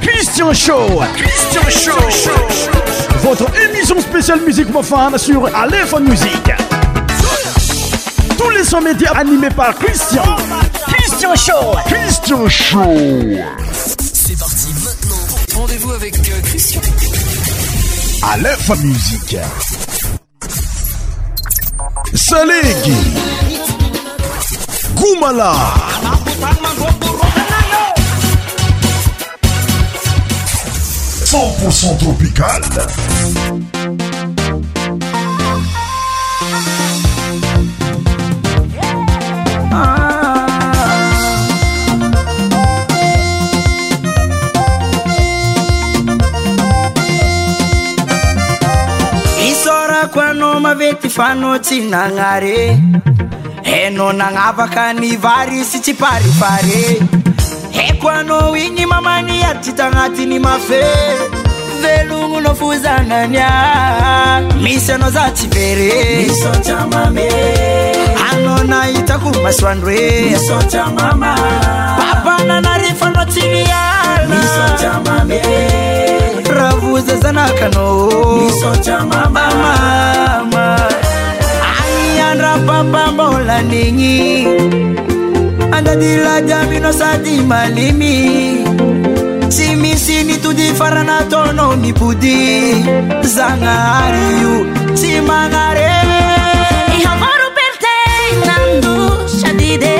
Christian Show. Christian Show. Votre émission spéciale musique profane sur Aléphone Music. Tous les 100 médias animés par Christian. Christian Show. Christian Show. C'est parti maintenant. Rendez-vous avec euh, Christian. Aléphone Musique. Salegi. Goumala. ôpo san tropical iso ra ko anao mavety fanao tsy nanare hanao nanavaka ny vari sy tsy paripare ekoana winy mamani atitañatini mafe veloñonofuzananya misanaza tipere anona itakomasoandroe papananarifanotinial ravuzazanakanama aiandra papa mbolaniñy dadila jamino sady malimy tsy misy nitody farana tono mipody zagnahary io simangare. magnare ihavaroperte nando sady de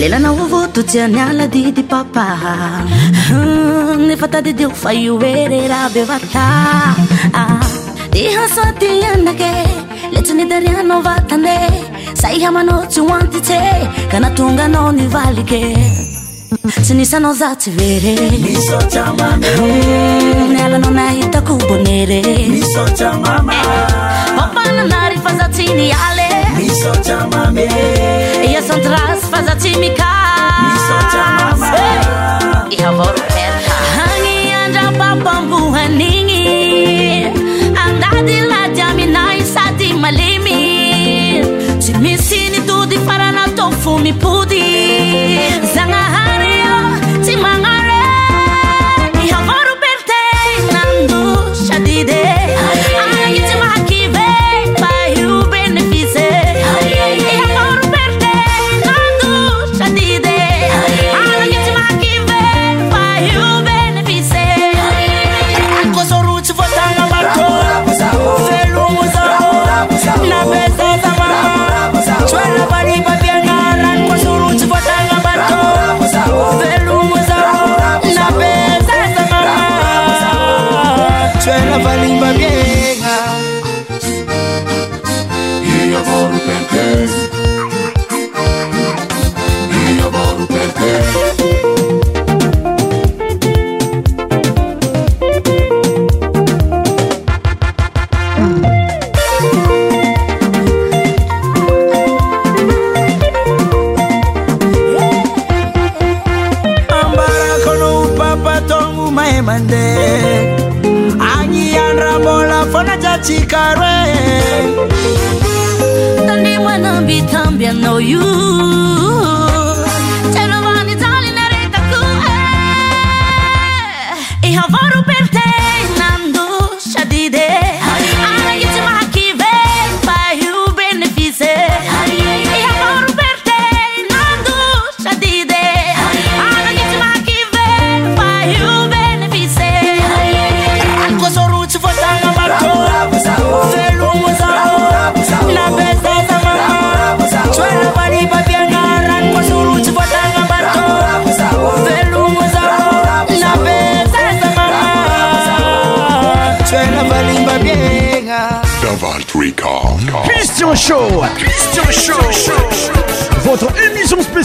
lelanao vototsianialadidy papà efataddiofa i ere rabeathasake letsndarianavatan aihamano tsy antit ka natonganao nivalike tsy nisanao zatsy ver hmm, alanao nahitako bonere amamiasontrasfazatimikaiavo eh, hangiandapabambuhani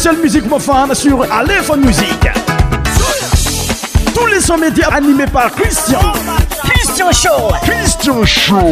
spéciale musique mon fan sur Aléphone Musique. Tous les sons médias animés par Christian. Christian Show. Christian Show.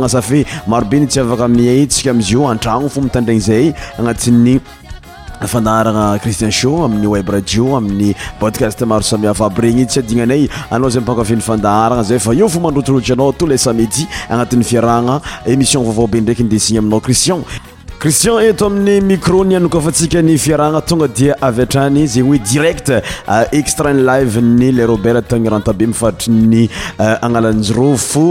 nasafe marobe ny tsy afaka amin ay tsika amizyo antragno fo mitandraigny zay agnatin'ny fandaharana christian sho amin'ny web radio amin'ny podcast maro sami avaby regny io tsy adignanay anao zay mipankafin'ny fandaharana zay fa io fo mandrotrirotry anao tous les sa midi agnatin'ny fiarahagna émission vaovaobe ndraiky ndesigny aminao cristian cristian eto amin'ny micro ny anoka fantsika ny fiarahagna tonga dia avy atrany zegny hoe direct euh, extra in live ny le robert ny rantabe mifaritry ny euh, agnalanjy ro fo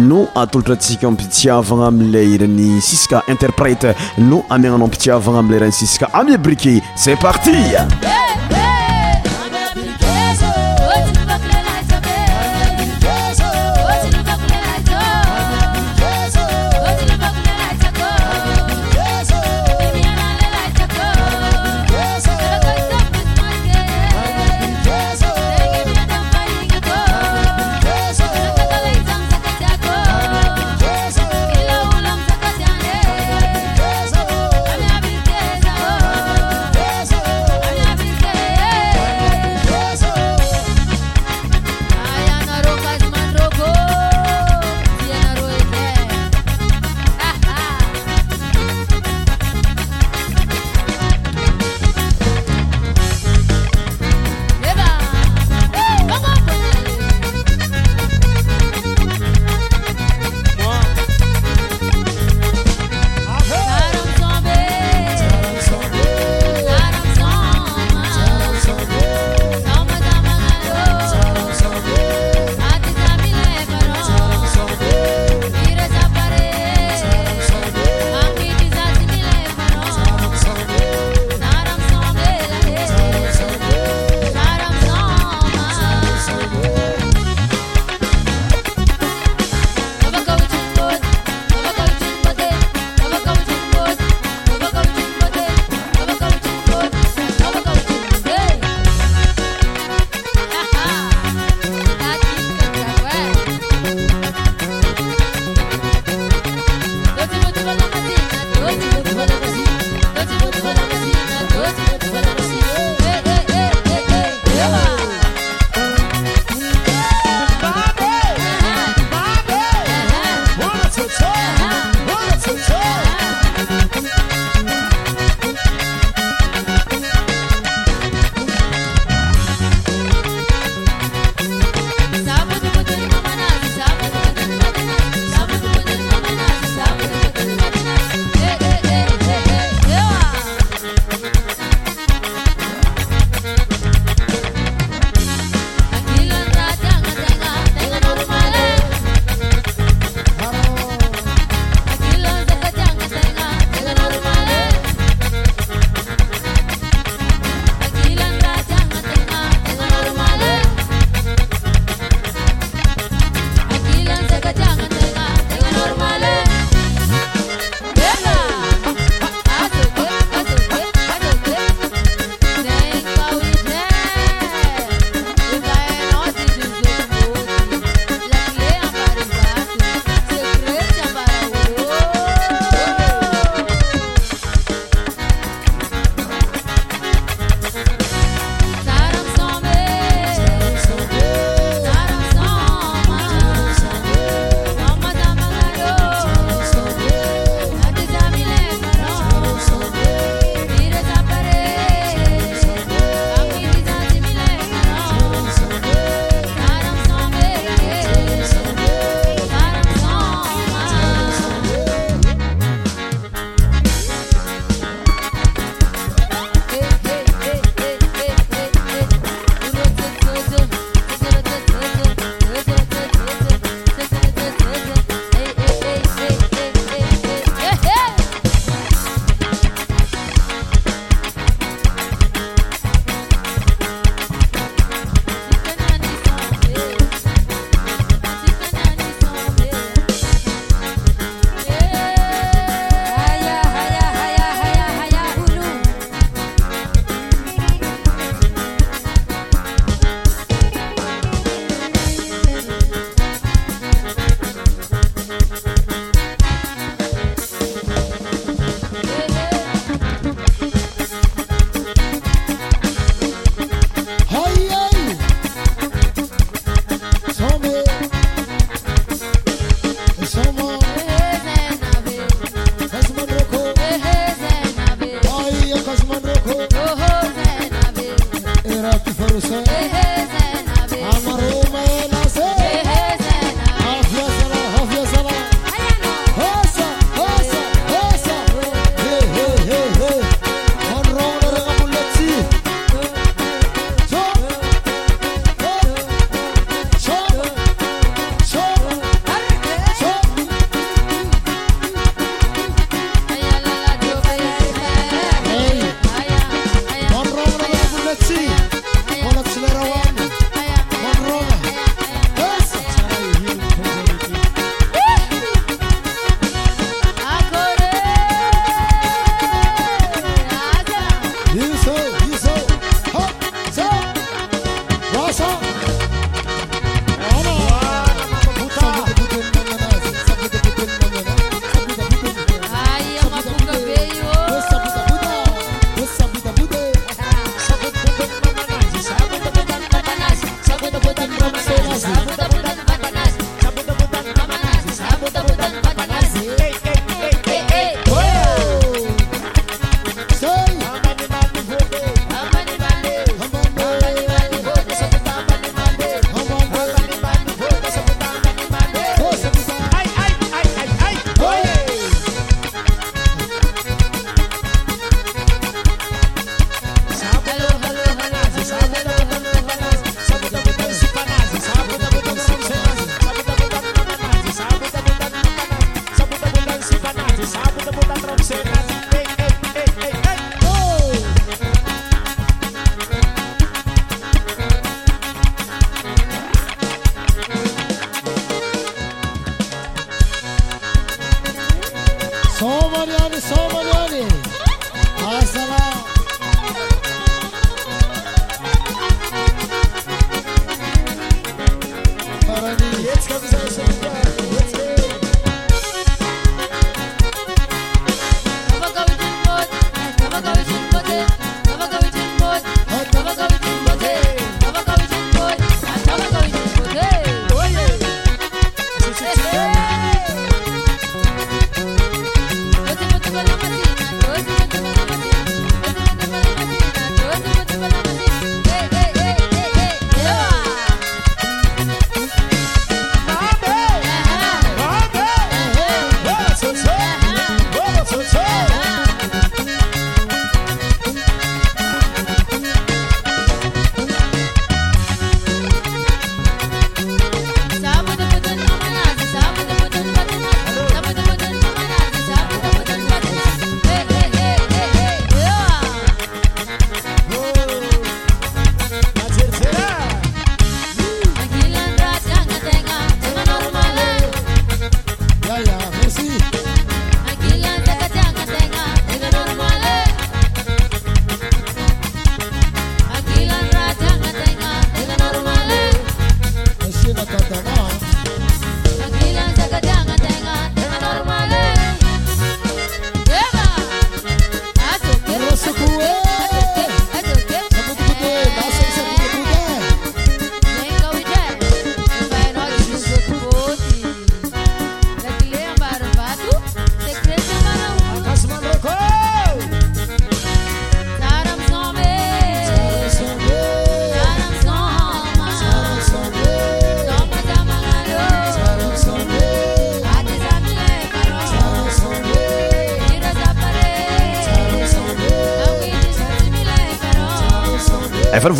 no atolatra antsika mpitiavana amiley eran'ny siska interprete no amiagnano ampisiavagna amilay erany siska amiebrique ces parti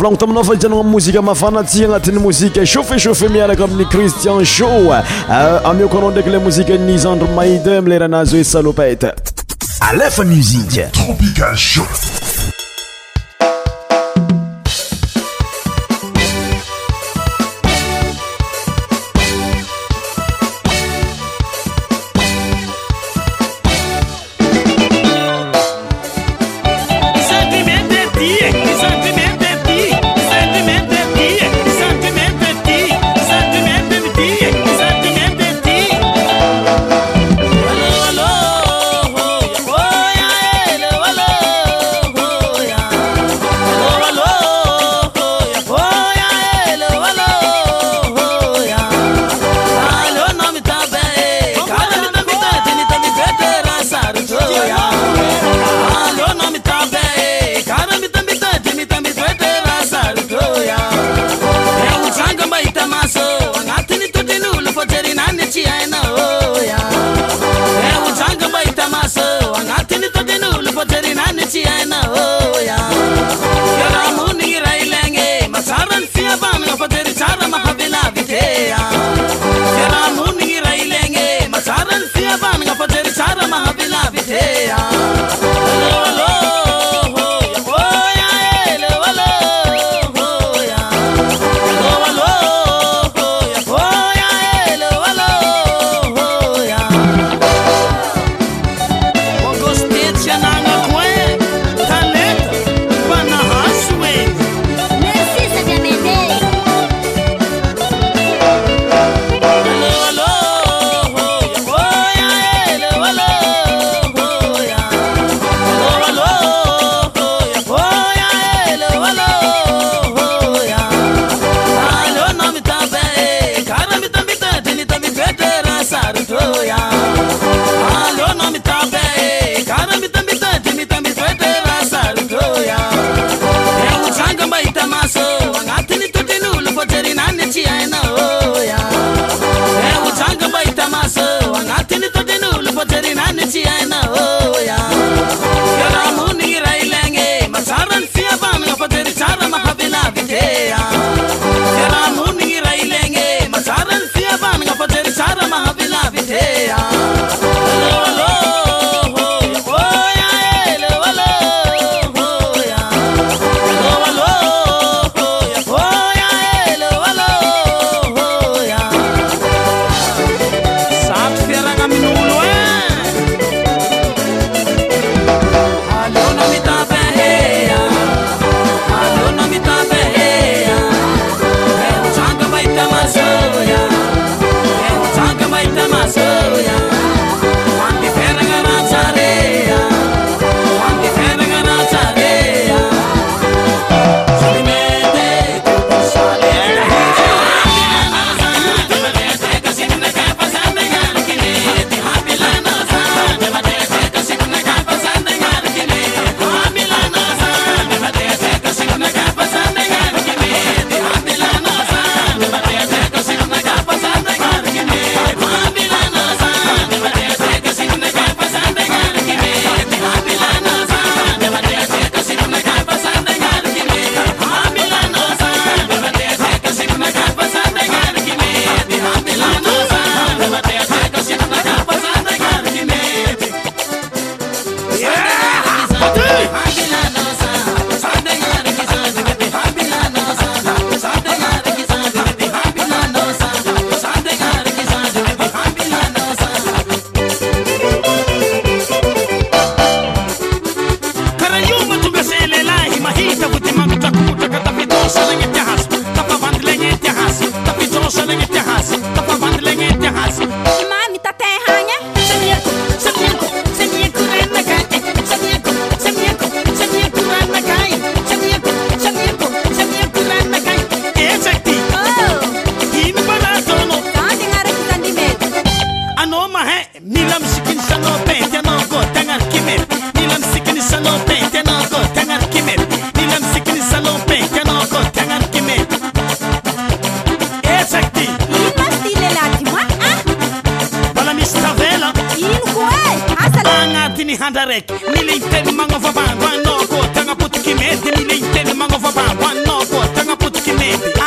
lan taminao fadiagnano a mozike mafanati agnatin'ny mozike chauffet chauffet mianaka amin'ny cristian sho euh, amoko anao ndraky le mozike ani izandro mayd amileranazy e salopete alefa musike tropical sho xa fela ko kanga e? tini xanda rek mi len ten mangofa pangoa nogo tanga pod ke mede mi len ten mangofa panga nogo tanga pod ke mede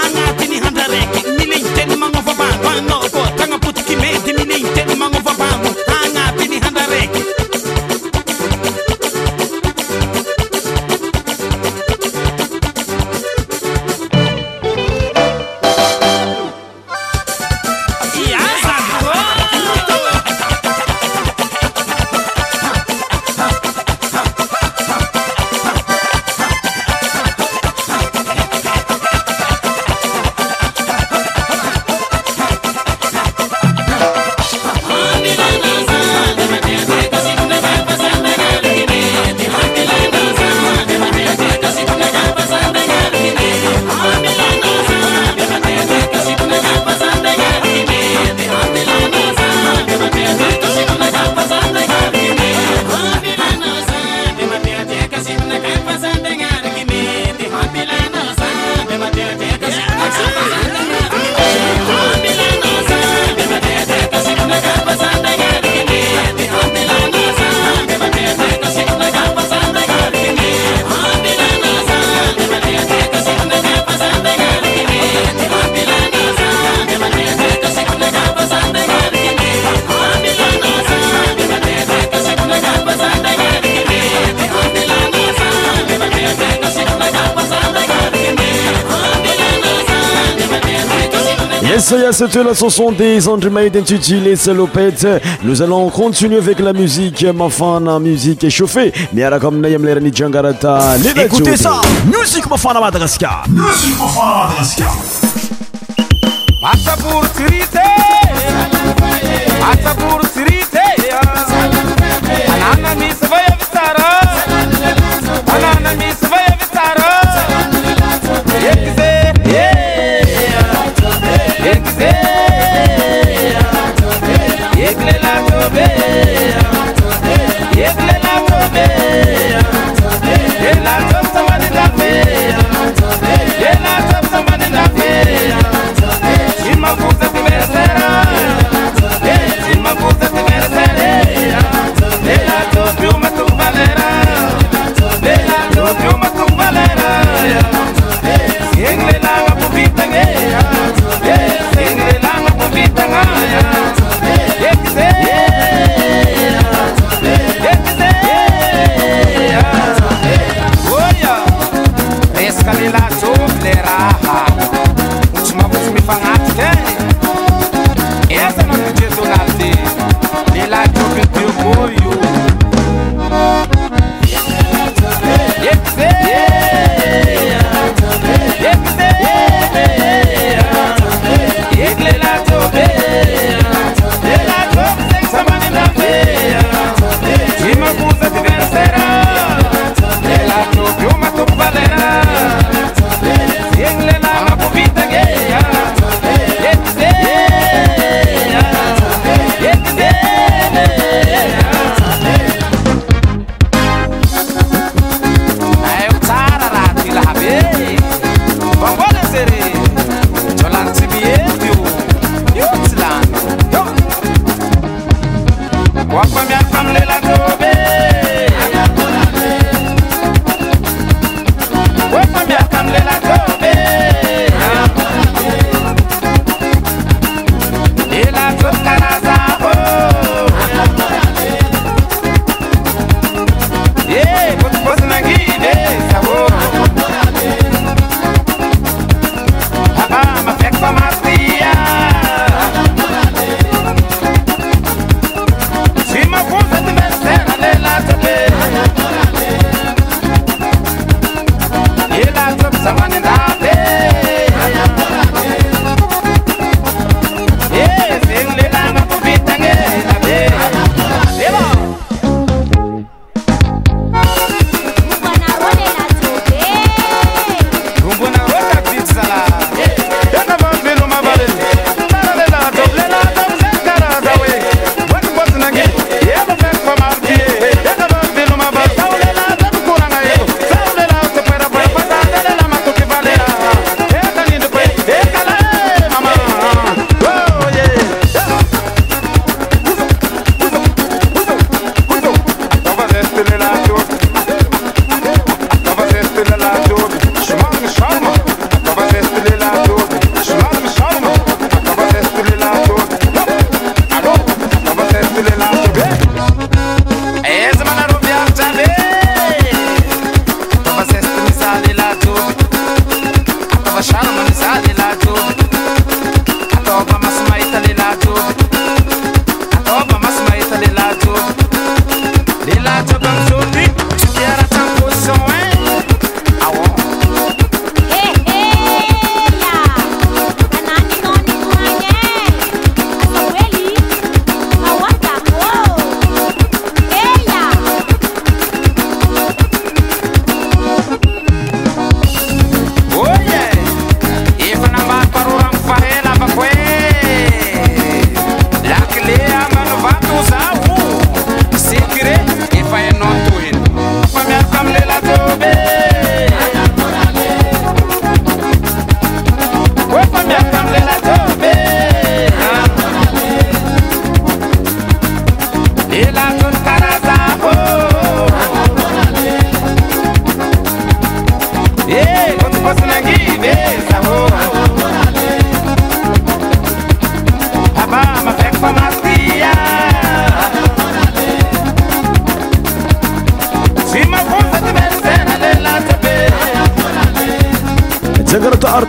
aon des ndmn ap nous alos ue avec la si mfan musiq mكيninغa s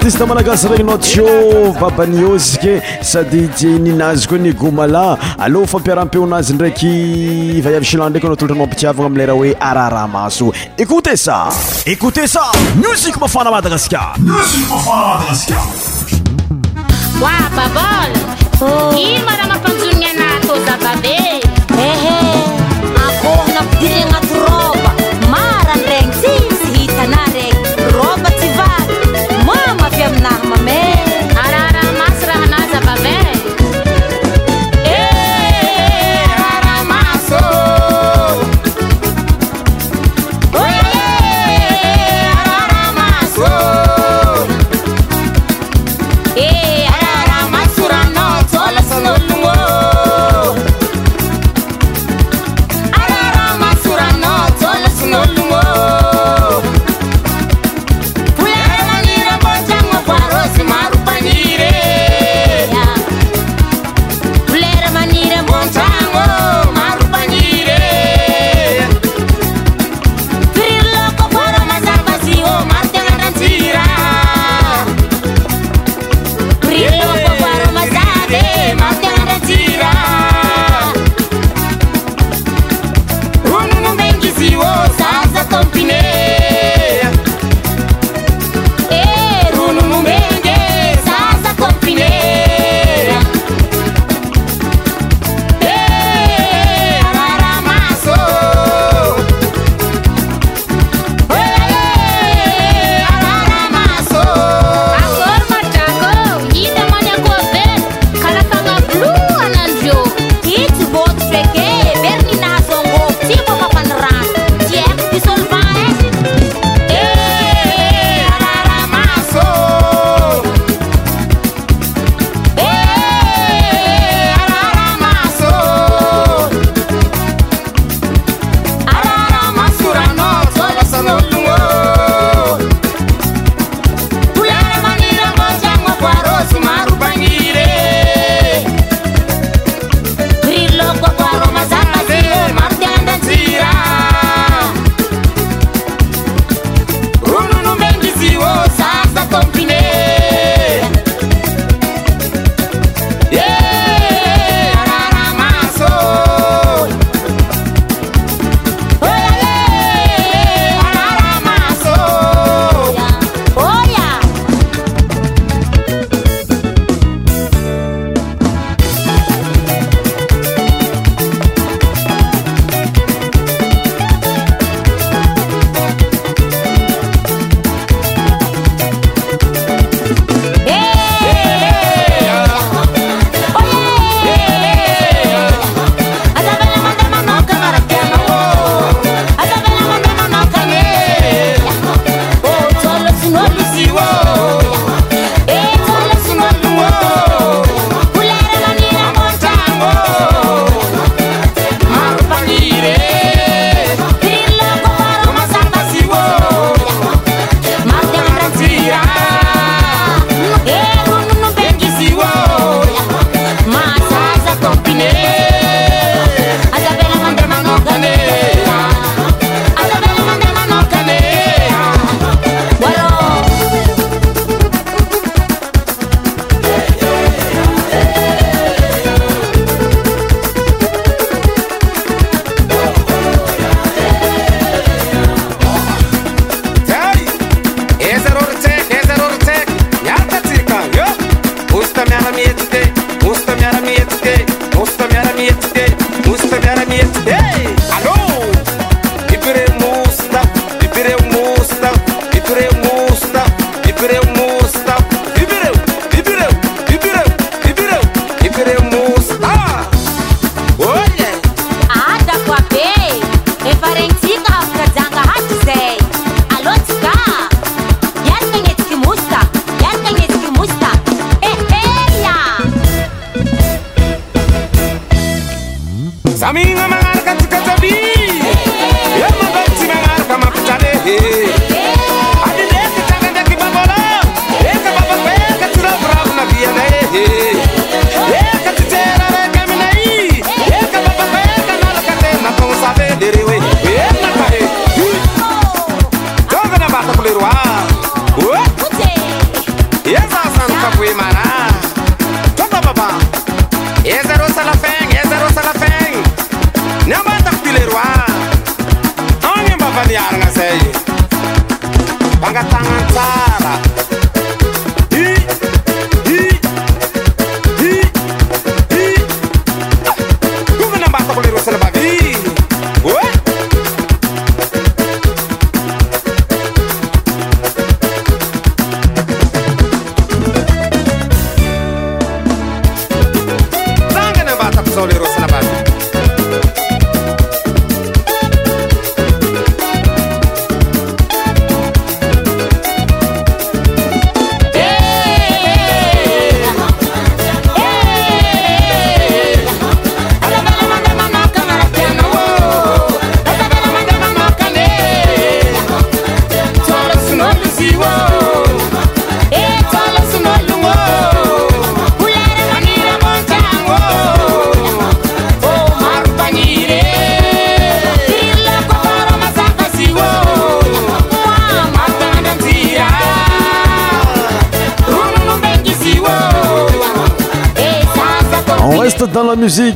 itmaagasarany nao tio babaniozik sady tia ininazy koa nigomala alloa fampiaram-pioanazy ndraiky vaiavisilandraiky anao tolotra nmampitiavana amleyraha hoe araraha maso écote sa écote sa musik mafana madagaskaraaaa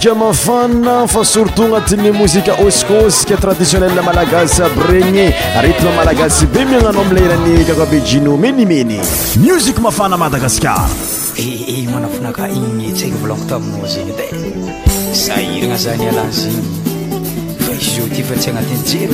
amafana fa surtot anatin'ny mozika oskoska traditionnel malagasy aby regny aretna malagasy be miagnano amileheran'ny kakabejeno menimeny miusik mafana madagasikaremanafinak ita vlakotamina zgny d airana zay laziny fa izfatsy anatyeryedk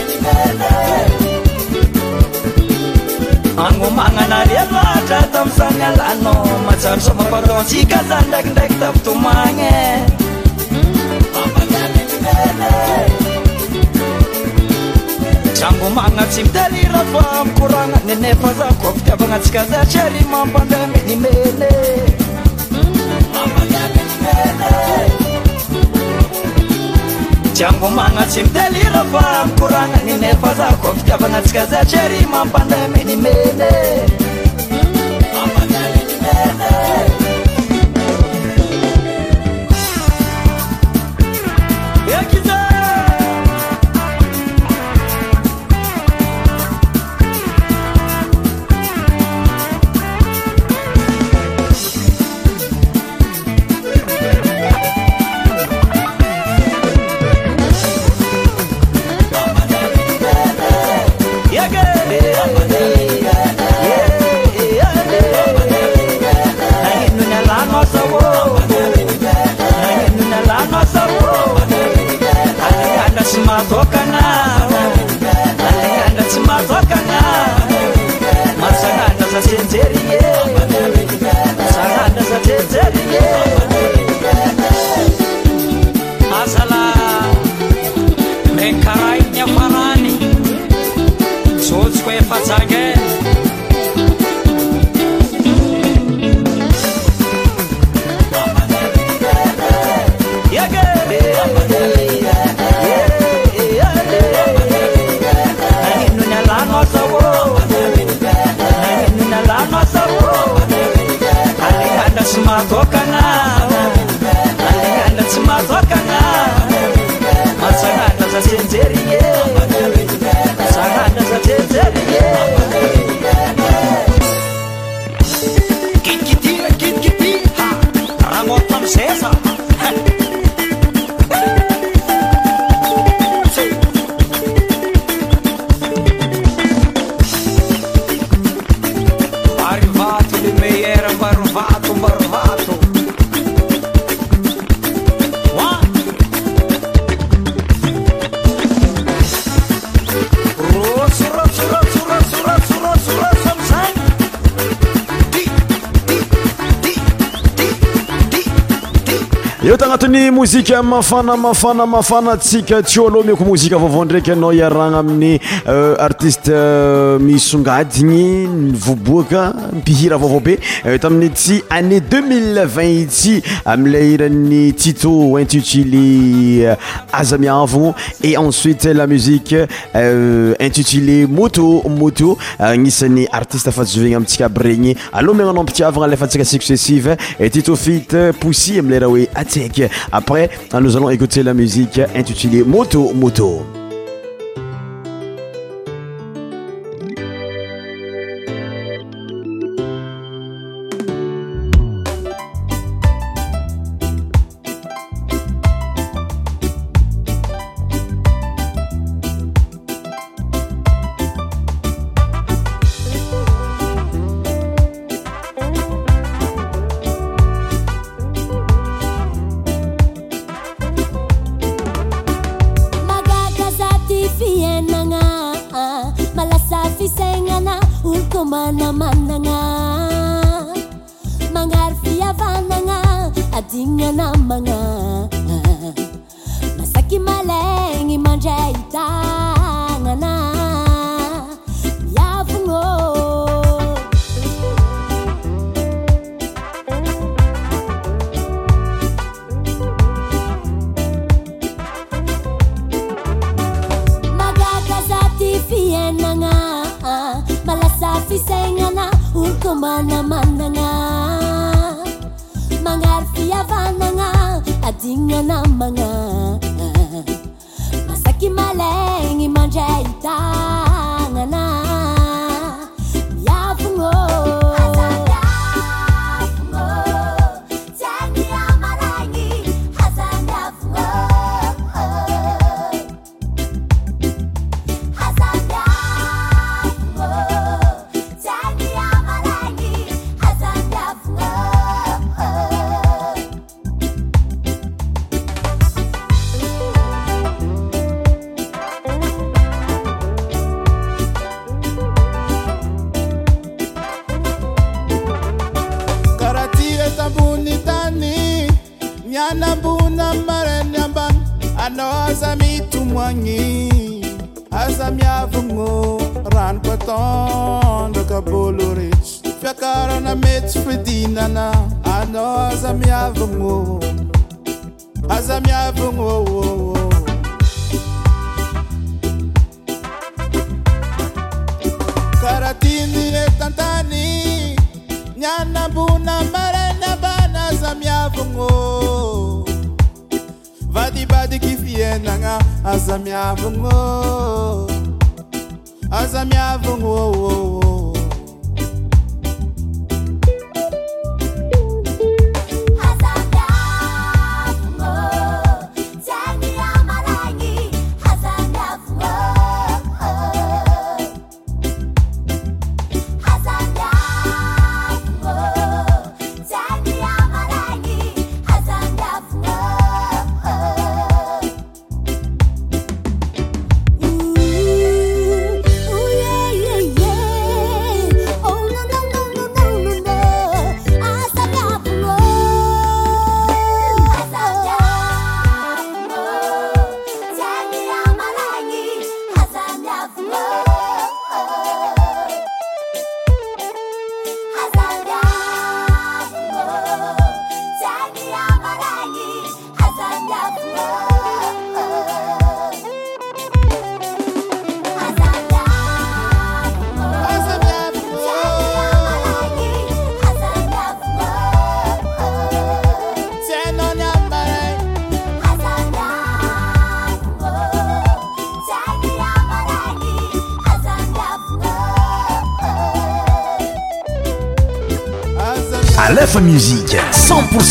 angomananarloatra tamisanalano maaro samapaaontsika za ndrakindraky tafitomagnetraangomana tsy mitalira fa mikoragna nnefaza ko fitiavagna atsika za try mampandra amnimen ambomagna tsy mitealila fa nikoragna ninefa zako fitiavagna tsika za tryry mampanda minimeny Hani faaaaafaatskayoaamkomoziaandraky aa anaamin'yartiste euh, euh, misongainy aka pihiraabe euh, tamin'y ty ané 202 amilay irany tit intitilé azamiavno et ensite la muie intilémt anisan'y artiseahaovna amta abyreny alhamnao piiavanaeatuccessi titfitssi mer oes après, hein, nous allons écouter la musique intitulée Moto Moto. boloretsy fiakarana mety fidinana anao aza miavagno aza miavagno karaha ty ny etantany nianambona maraina bana aza miavagno vadibadiky fiainagna aza miavagno aza miavagno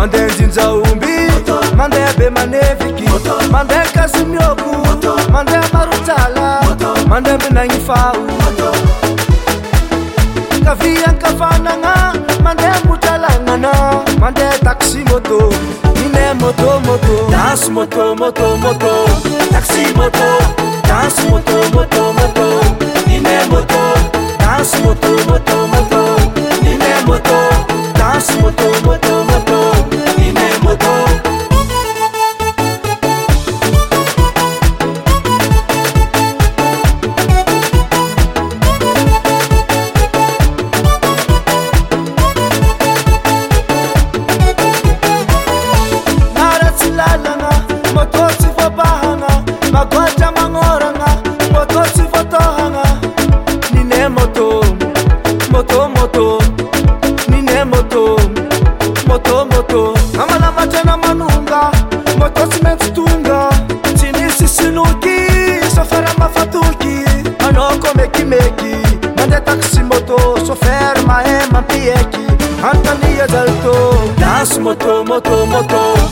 mandeha njinjaomby mandeha be maneviky mandeha kazimiôko mandeha marojala mandeha mbenagnifaho kavihankafanana mandeha motralagnana mandeha taksi môto nina môtomôto moto, moto.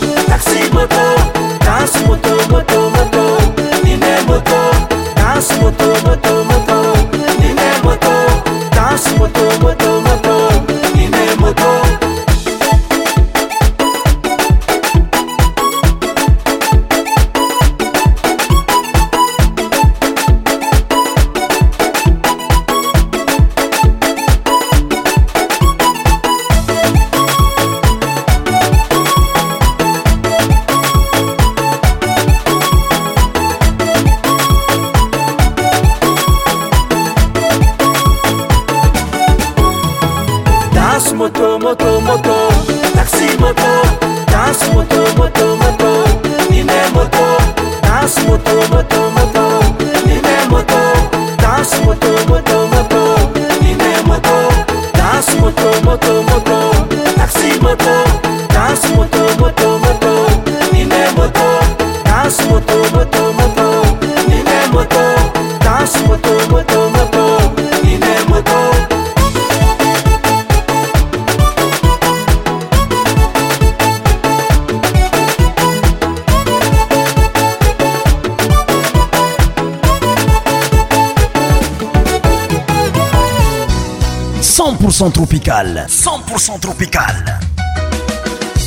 100% tropical. 100% tropical.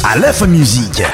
Aleph Musique.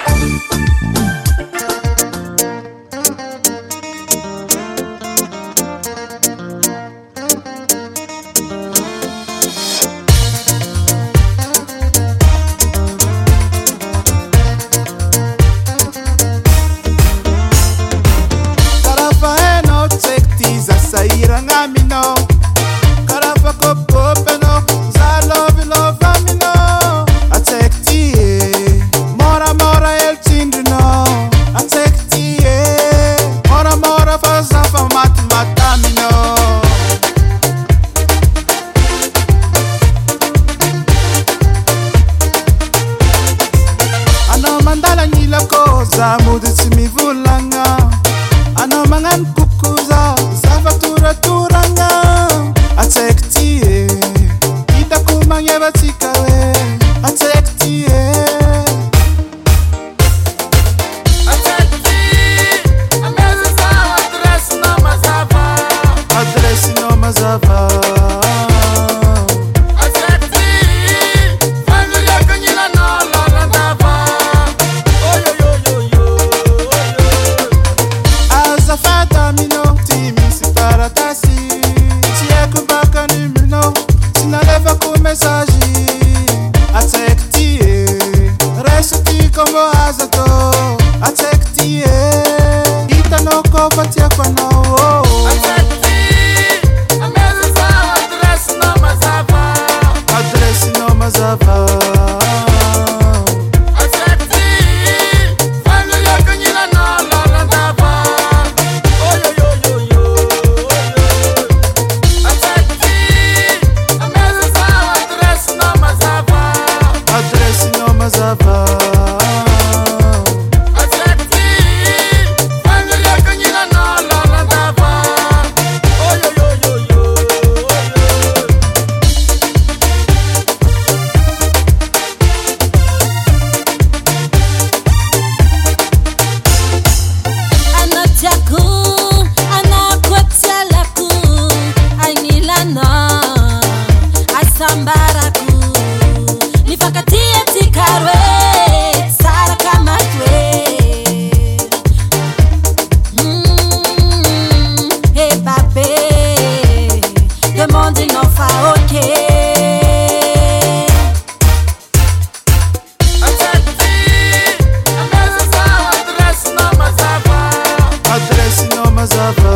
because of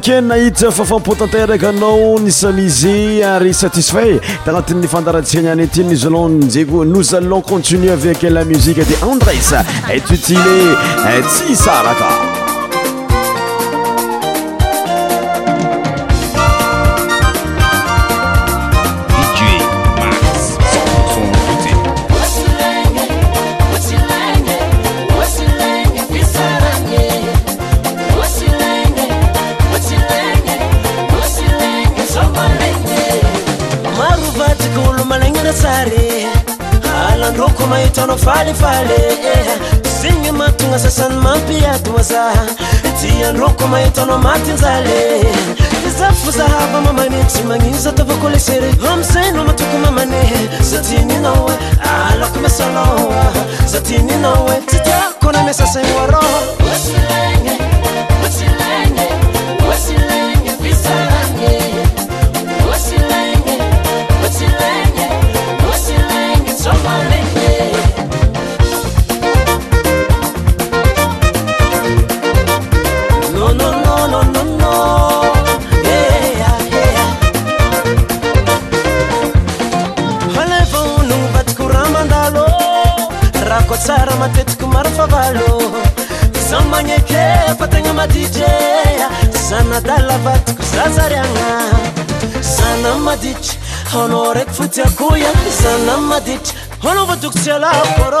ke nahita fafampotanteraka anao nisalize ary satisfait tagnatin'ny fandaratsika niany ety noz alon zako nos alons continuer avec la muzique de andres etutilé eh, tsy salata ty andrôko mahitanao matynzale zakozahafa mamaney tsy magnio za taovako lesery vô misay no matako mamanehy za tynina oe alako misanaoa zatyninao oe tsy tiakô na misasagny oarô atsara matetiko marafavalo zamagneke fatagna madijea zanadalavatoko zazaryagna zanaymaditry hôna raky fotiakoia zanaymaditry hônaovadokosialakôra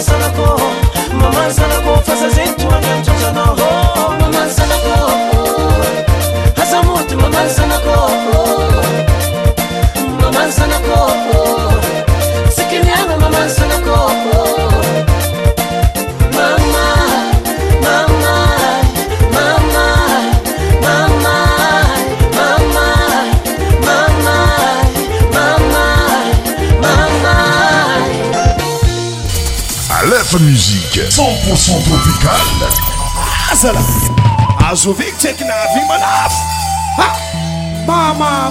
solo con sototikaa azala azovikteknavimanav mama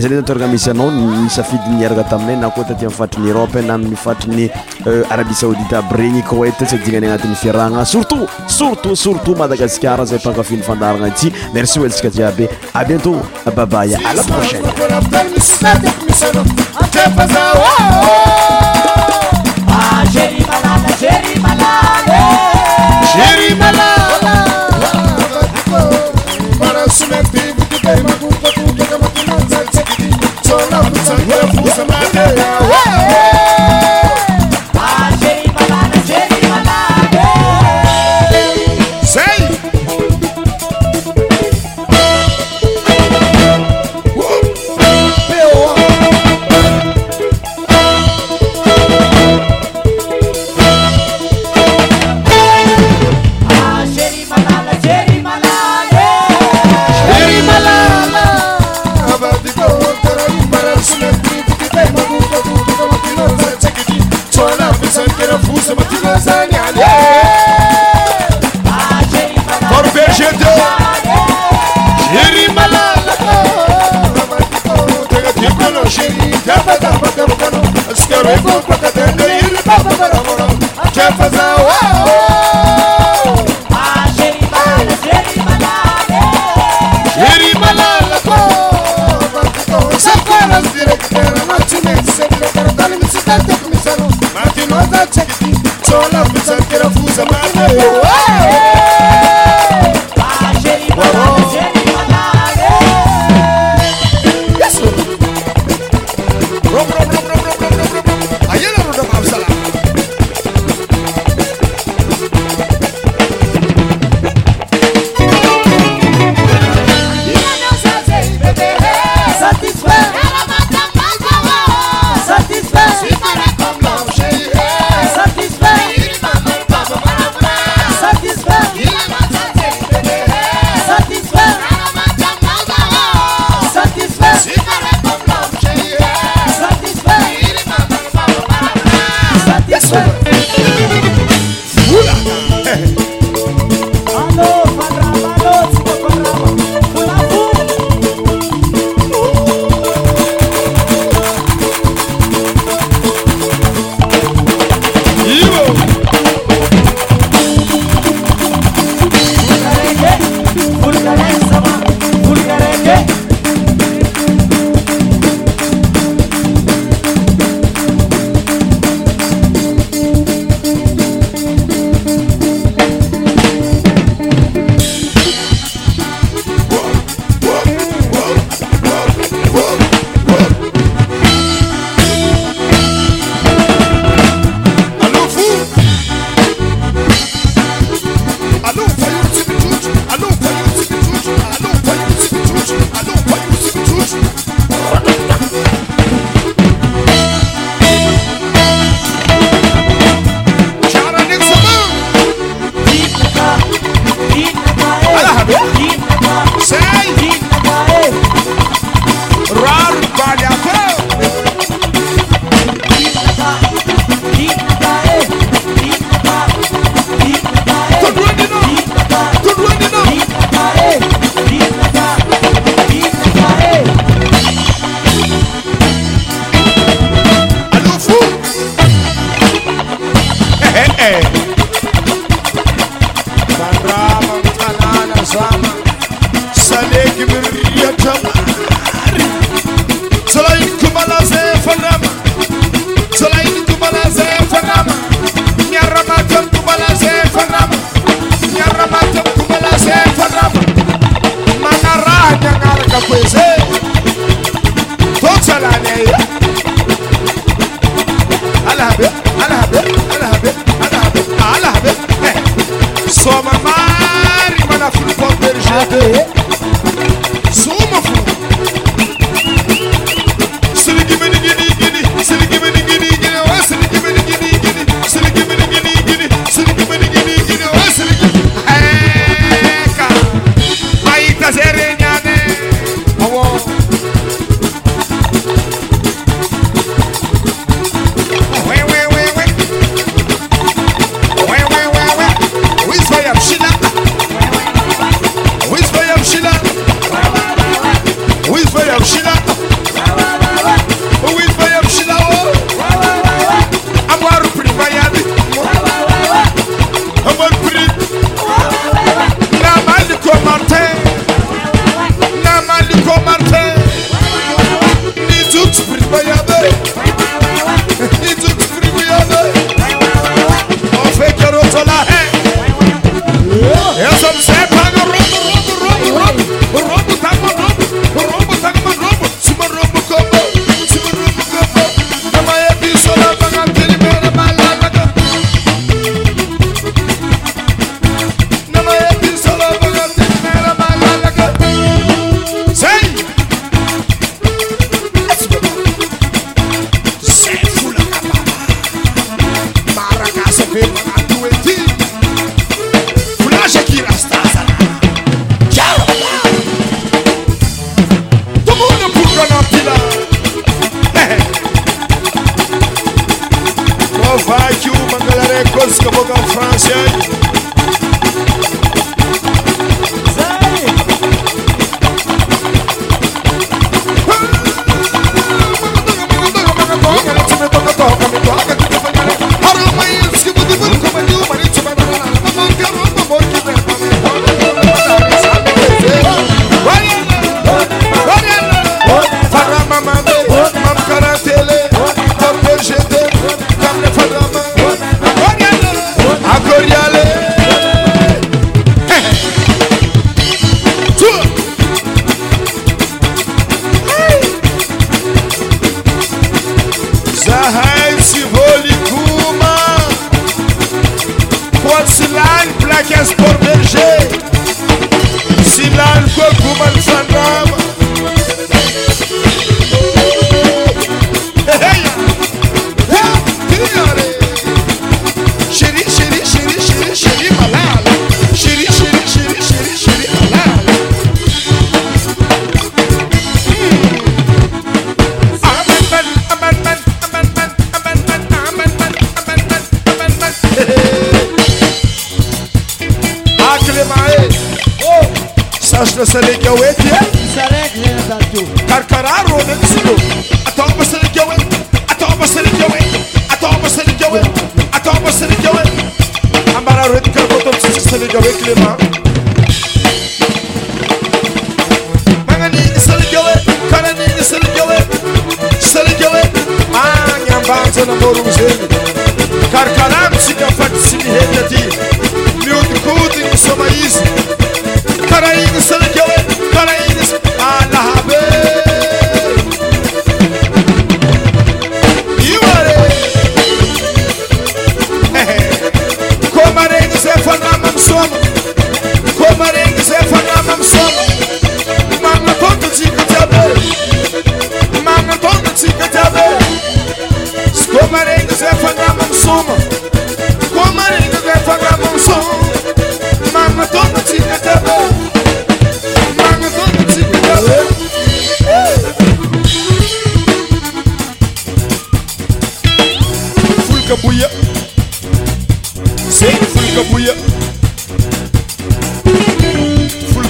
za z naterana misy anao misafidy niaraka taminay na ko tatia mi'fatriny éropen aminifatriny arabia saoudita aby regny coete sy adinanay anatin'ny fiarahagna surtout surtout surtout madagascar zay mpankafinyfandarana ity merci otsika jia be a bientôt babaya à la prochaine Somebody. Hey.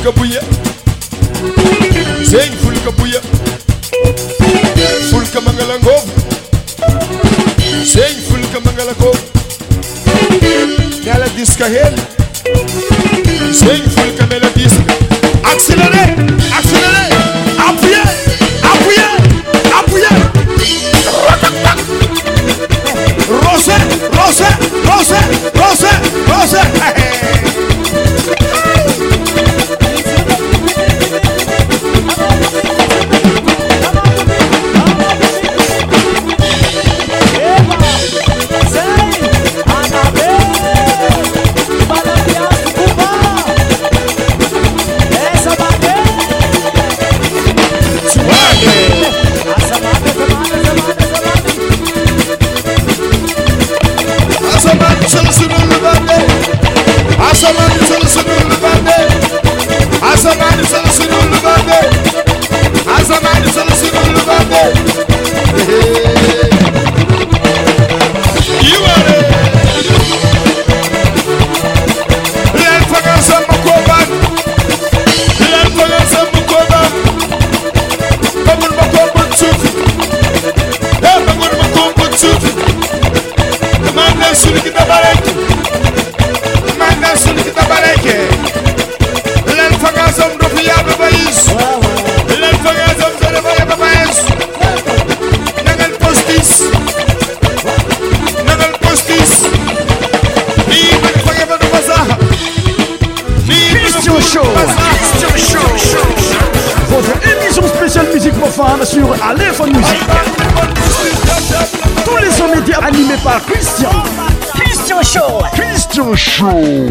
fulka buya Seny fulka buya Fulka mangala ngov Seny fulka Show.